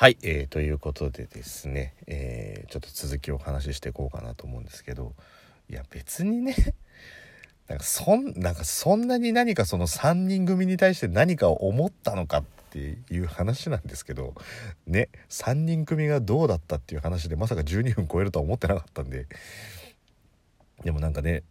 はい、えー、ということでですね、えー、ちょっと続きをお話ししていこうかなと思うんですけどいや別にね なんかそんなんかそんなに何かその3人組に対して何かを思ったのかっていう話なんですけどね3人組がどうだったっていう話でまさか12分超えるとは思ってなかったんででもなんかね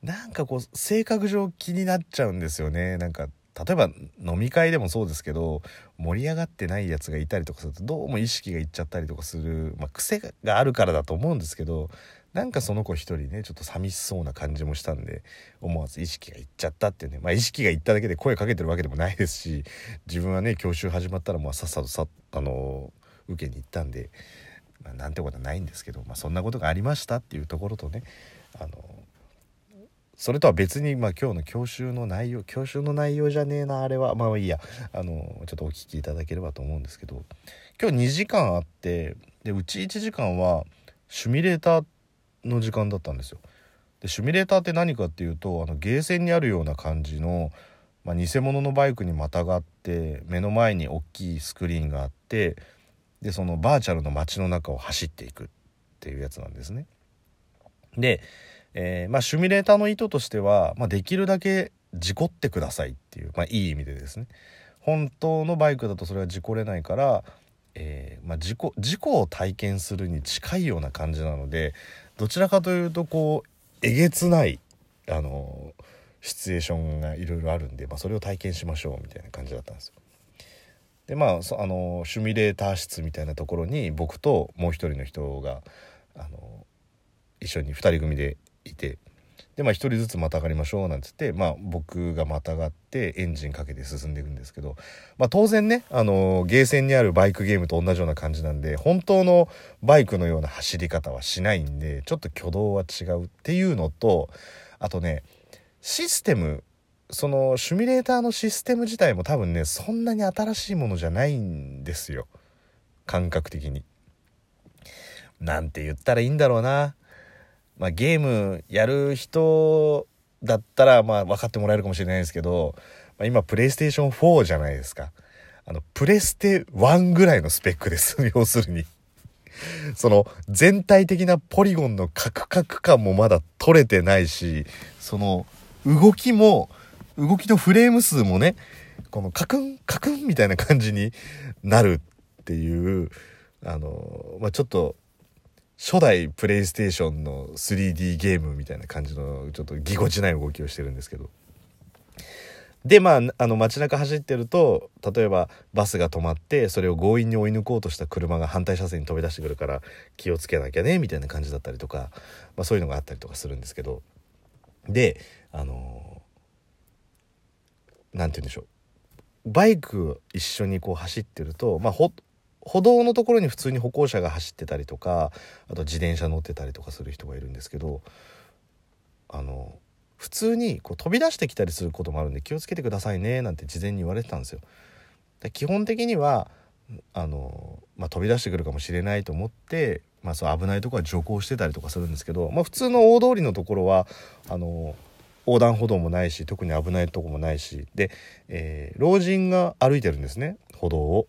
なんかこう性格上気になっちゃうんですよね。なんか例えば飲み会でもそうですけど盛り上がってないやつがいたりとかするとどうも意識がいっちゃったりとかする、まあ、癖があるからだと思うんですけどなんかその子一人ねちょっと寂しそうな感じもしたんで思わず意識がいっちゃったっていうねまあ意識がいっただけで声かけてるわけでもないですし自分はね教習始まったらまあさっさとさあの受けに行ったんで、まあ、なんてことはないんですけど、まあ、そんなことがありましたっていうところとねあのそれとは別に、まあ、今日の教習の内容教習の内容じゃねえなあれはまあいいやあのちょっとお聞きいただければと思うんですけど今日2時間あってでうち1時間はシミュレーターの時間だったんですよ。でシミレーターって何かっていうとあのゲーセンにあるような感じの、まあ、偽物のバイクにまたがって目の前に大きいスクリーンがあってでそのバーチャルの街の中を走っていくっていうやつなんですね。でえー、まあ、シュミュレーターの意図としては、まあ、できるだけ事故ってくださいっていう、まあ、いい意味でですね本当のバイクだとそれは事故れないから、えー、まあ、事故事故を体験するに近いような感じなのでどちらかというとこうえげつないあのシチュエーションがいろいろあるんで、まあ、それを体験しましょうみたいな感じだったんですよ。でまああのシュミレーター室みたいなところに僕ともう一人の人があの一緒に2人組でいてでまあ1人ずつまたがりましょうなんつって、まあ、僕がまたがってエンジンかけて進んでいくんですけど、まあ、当然ね、あのー、ゲーセンにあるバイクゲームと同じような感じなんで本当のバイクのような走り方はしないんでちょっと挙動は違うっていうのとあとねシステムそのシミュレーターのシステム自体も多分ねそんなに新しいものじゃないんですよ感覚的に。なんて言ったらいいんだろうなまあ、ゲームやる人だったらまあ分かってもらえるかもしれないですけど、まあ、今プレイステーション4じゃないですか。あの、プレステ1ぐらいのスペックです。要するに。その全体的なポリゴンのカクカク感もまだ取れてないし、その動きも、動きのフレーム数もね、このカクンカクンみたいな感じになるっていう、あの、まあ、ちょっと初代プレイステーションの 3D ゲームみたいな感じのちょっとぎこちない動きをしてるんですけど。でまああの街中走ってると例えばバスが止まってそれを強引に追い抜こうとした車が反対車線に飛び出してくるから気をつけなきゃねみたいな感じだったりとか、まあ、そういうのがあったりとかするんですけど。であの何て言うんでしょう。バイク一緒にこう走ってると、まあ、ほ歩道のところに普通に歩行者が走ってたりとかあと自転車乗ってたりとかする人がいるんですけどあの普通にこう飛び出してきたりすることもあるんで気をつけてくださいねなんて事前に言われてたんですよ。で基本的にはあの、まあ、飛び出してくるかもしれないと思って、まあ、そう危ないとこは徐行してたりとかするんですけど、まあ、普通の大通りのところはあの横断歩道もないし特に危ないとこもないしで、えー、老人が歩いてるんですね歩道を。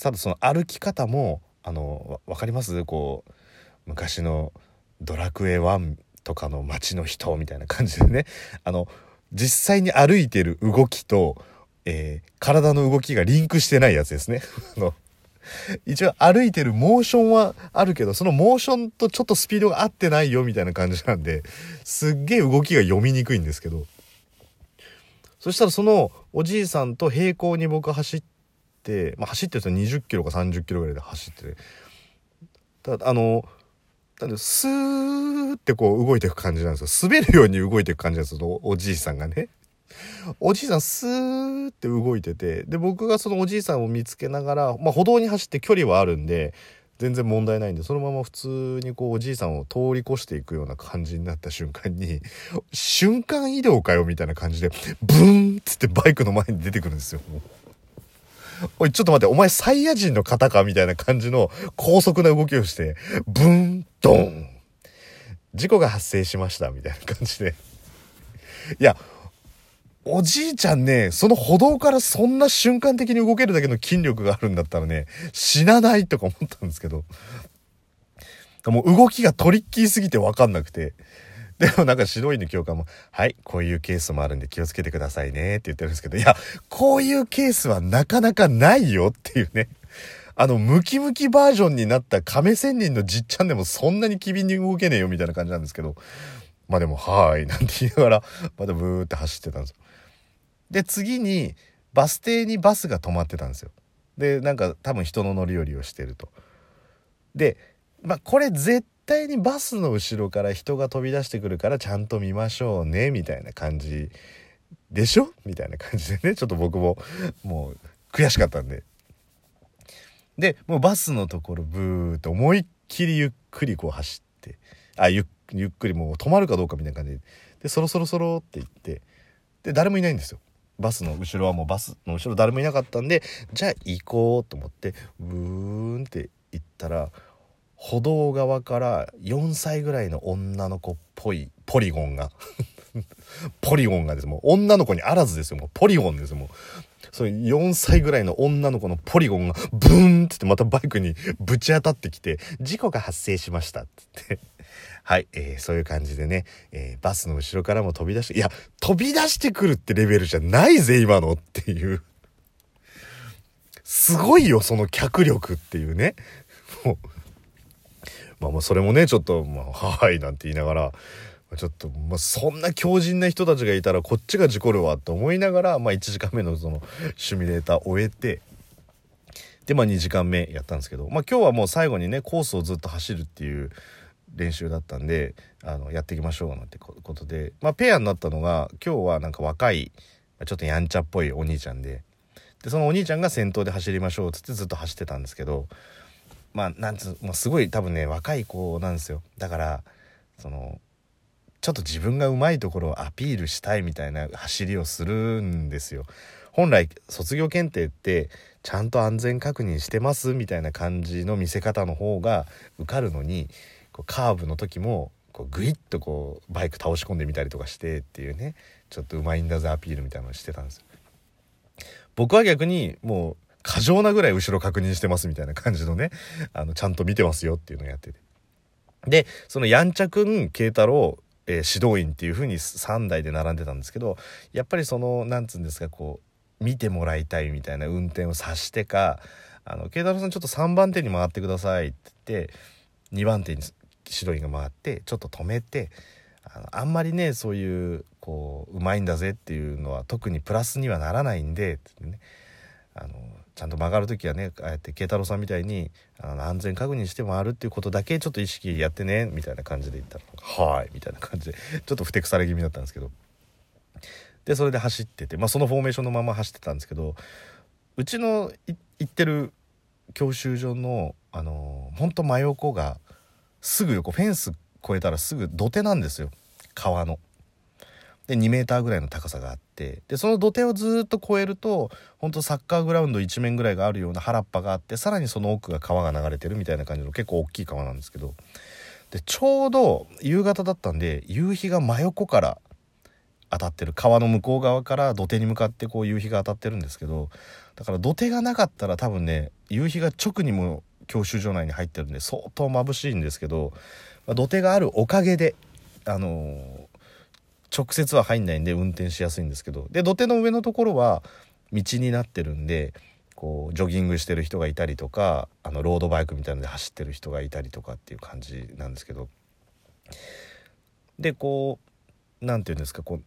ただその歩き方もあの分かります？こう昔の「ドラクエ1」とかの街の人みたいな感じでね。あの実際に歩いてる動きと、えー、体の動きがリンクしてないやつですね。あの一応歩いてるモーションはあるけどそのモーションとちょっとスピードが合ってないよみたいな感じなんですっげえ動きが読みにくいんですけど。そしたらそのおじいさんと平行に僕走っ、まあ、走ってると20キロか30キロぐらいで走っててただあのスーってこう動いていく感じなんですよ滑るように動いていく感じなんですよおじいさんがね。おじいさんスーって動いててで僕がそのおじいさんを見つけながら、まあ、歩道に走って距離はあるんで全然問題ないんでそのまま普通にこうおじいさんを通り越していくような感じになった瞬間に 瞬間移動かよみたいな感じでブーンっつってバイクの前に出てくるんですよ。おい、ちょっと待って、お前サイヤ人の方かみたいな感じの高速な動きをして、ブン、ドン。事故が発生しました、みたいな感じで。いや、おじいちゃんね、その歩道からそんな瞬間的に動けるだけの筋力があるんだったらね、死なないとか思ったんですけど、もう動きがトリッキーすぎてわかんなくて、でもなんか指導員の教官も、はい、こういうケースもあるんで気をつけてくださいねって言ってるんですけど、いや、こういうケースはなかなかないよっていうね。あの、ムキムキバージョンになった亀仙人のじっちゃんでもそんなに機敏に動けねえよみたいな感じなんですけど、まあでも、はーい、なんて言いながら、またブーって走ってたんですよ。で、次に、バス停にバスが止まってたんですよ。で、なんか多分人の乗り降りをしてると。で、まあこれ絶対にバスの後ろから人が飛び出してくるからちゃんと見ましょうね、みたいな感じでしょみたいな感じでね、ちょっと僕ももう悔しかったんで。で、もうバスのところブーって思いっきりゆっくりこう走って、あ、ゆっゆっくりもう止まるかどうかみたいな感じで。でそろそろそろって言って。で誰もいないんですよ。バスの後ろはもうバスの後ろ誰もいなかったんでじゃあ行こうと思ってブーンって行ったら歩道側から4歳ぐらいの女の子っぽいポリゴンが。ポリゴンがです。もう女の子にあらずですよ。もうポリゴンです。もう。その4歳ぐらいの女の子のポリゴンがブーンってまたバイクにぶち当たってきて事故が発生しましたってって。はい、えー、そういう感じでね、えー、バスの後ろからも飛び出して、いや、飛び出してくるってレベルじゃないぜ、今のっていう。すごいよ、その脚力っていうね。もう、まあもうそれもね、ちょっと、まあ、はい、なんて言いながら、ちょっと、まあ、そんな強靭な人たちがいたらこっちが事故るわと思いながら、まあ、1時間目のそのシミュレーターを終えてで、まあ、2時間目やったんですけど、まあ、今日はもう最後にねコースをずっと走るっていう練習だったんであのやっていきましょうなんてことで、まあ、ペアになったのが今日はなんか若いちょっとやんちゃっぽいお兄ちゃんででそのお兄ちゃんが先頭で走りましょうっつってずっと走ってたんですけどまあなんつもう、すごい多分ね若い子なんですよだからそのちょっと自分がうまいところをアピールしたいみたいな走りをするんですよ。本来卒業検定ってちゃんと安全確認してますみたいな感じの見せ方の方が受かるのにこうカーブの時もこうグイッとこうバイク倒し込んでみたりとかしてっていうねちょっとうまいんだぜアピールみたいなのしてたんですよ。僕は逆にもう過剰なぐらい後ろ確認してますみたいな感じのね あのちゃんと見てますよっていうのをやってて。でそのやんちゃくん慶太郎、えー、指導員っていう風に3台で並んでたんですけどやっぱりそのなんつうんですかこう見てもらいたいみたいな運転をさしてか「あの慶太郎さんちょっと3番手に回ってください」って言って2番手に指導員が回ってちょっと止めてあのあんまりねそういうこううまいんだぜっていうのは特にプラスにはならないんでってねあのちゃんと曲がる時はねああやって慶太郎さんみたいにあの安全確認して回るっていうことだけちょっと意識やってねみたいな感じで言ったら「はい」みたいな感じで。ちょっとふてくされ気味だったんですけど。でそれで走ってて、まあ、そのフォーメーションのまま走ってたんですけどうちの行ってる教習所のあのほんと真横がすぐ横フェンス越えたらすぐ土手なんですよ。川の。で2メーターぐらいの高さがあってでその土手をずっと越えるとほんとサッカーグラウンド一面ぐらいがあるような原っぱがあってさらにその奥が川が流れてるみたいな感じの結構大きい川なんですけどでちょうど夕方だったんで夕日が真横から当たってる川の向こう側から土手に向かってこう夕日が当たってるんですけどだから土手がなかったら多分ね夕日が直にも教習所内に入ってるんで相当眩しいんですけど、土手があるおかげであのー、直接は入んないんで運転しやすいんですけど。で土手の上のところは道になってるんでこうジョギングしてる人がいたりとかあのロードバイクみたいなので走ってる人がいたりとかっていう感じなんですけど。でこう何て言うんですかこう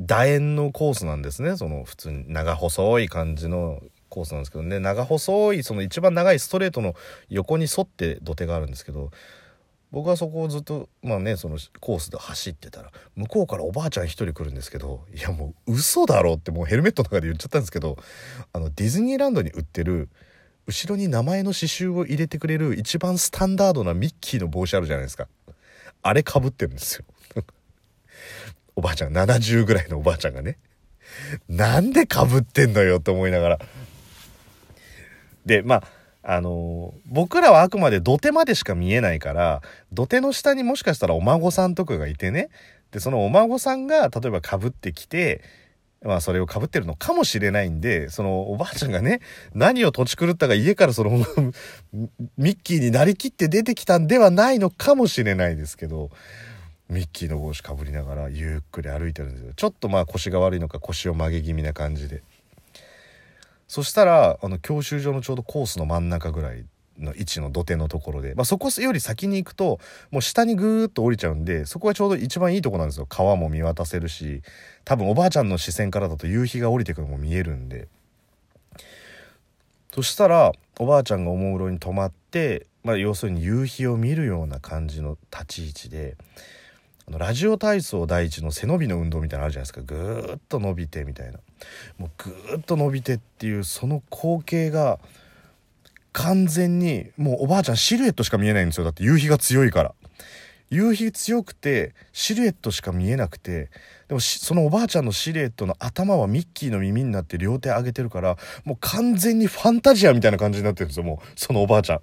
楕円のコースなんですね。その普通に長細い感じのコースなんですけど。ね長細いその一番長いストレートの横に沿って土手があるんですけど僕はそこをずっとまあねそのコースで走ってたら向こうからおばあちゃん一人来るんですけどいやもう嘘だろってもうヘルメットの中で言っちゃったんですけどあのディズニーランドに売ってる後ろに名前の刺繍を入れてくれる一番スタンダードなミッキーの帽子あるじゃないですか。あれかぶってるんですよ。おばあちゃん70ぐらいのおばあちゃんがね。なんでかぶってんのよって思いながら。で、まあ、あの、僕らはあくまで土手までしか見えないから、土手の下にもしかしたらお孫さんとかがいてね、で、そのお孫さんが例えばかぶってきて、まあそれをかぶってるのかもしれないんで、そのおばあちゃんがね、何を土地狂ったか家からその ミッキーになりきって出てきたんではないのかもしれないですけど、ミッキーの帽子かぶりながらゆっくり歩いてるんですよ。ちょっとまあ腰が悪いのか腰を曲げ気味な感じで。そしたら、あの教習所のちょうどコースの真ん中ぐらいの位置の土手のところで、まあ、そこより先に行くともう下にぐーっと降りちゃうんでそこがちょうど一番いいとこなんですよ。川も見渡せるし多分おばあちゃんの視線からだと夕日が降りてくるのも見えるんで。そしたらおばあちゃんがおもむろに止まって、まあ、要するに夕日を見るような感じの立ち位置であのラジオ体操第一の背伸びの運動みたいなのあるじゃないですか。ぐーっと伸びてみたいな。もうぐーっと伸びてっていうその光景が完全にもうおばあちゃんシルエットしか見えないんですよ。だって夕日が強いから。夕日強くてシルエットしか見えなくて。でもそのおばあちゃんのシルエットの頭はミッキーの耳になって両手上げてるからもう完全にファンタジアみたいな感じになってるんですよ。もうそのおばあちゃん。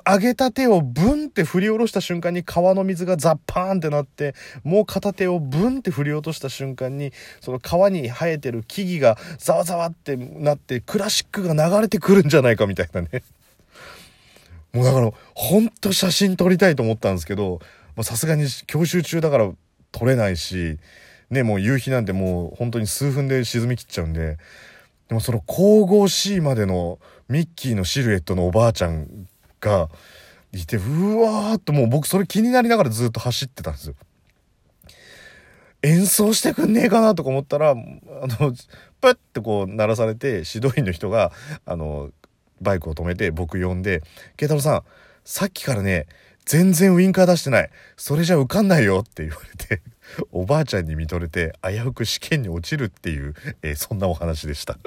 上げた手をブンって振り下ろした瞬間に川の水がザッパーンってなってもう片手をブンって振り落とした瞬間にその川に生えてる木々がざわざわってなってクラシックが流れてくるんじゃないかみたいなね。もうだからほんと写真撮りたいと思ったんですけどさすがに教習中だから撮れないしねもう夕日なんてもう本当に数分で沈みきっちゃうんででもその神々しいまでのミッキーのシルエットのおばあちゃんがいてうわーっともう僕それ気になりながらずっと走ってたんですよ。演奏してくんねえかなとか思ったらあのプッてこう鳴らされて指導員の人があのバイクを止めて僕呼んで「慶太郎さんさっきからね全然ウインカー出してないそれじゃ受かんないよ」って言われておばあちゃんに見とれて危うく試験に落ちるっていう、えー、そんなお話でした。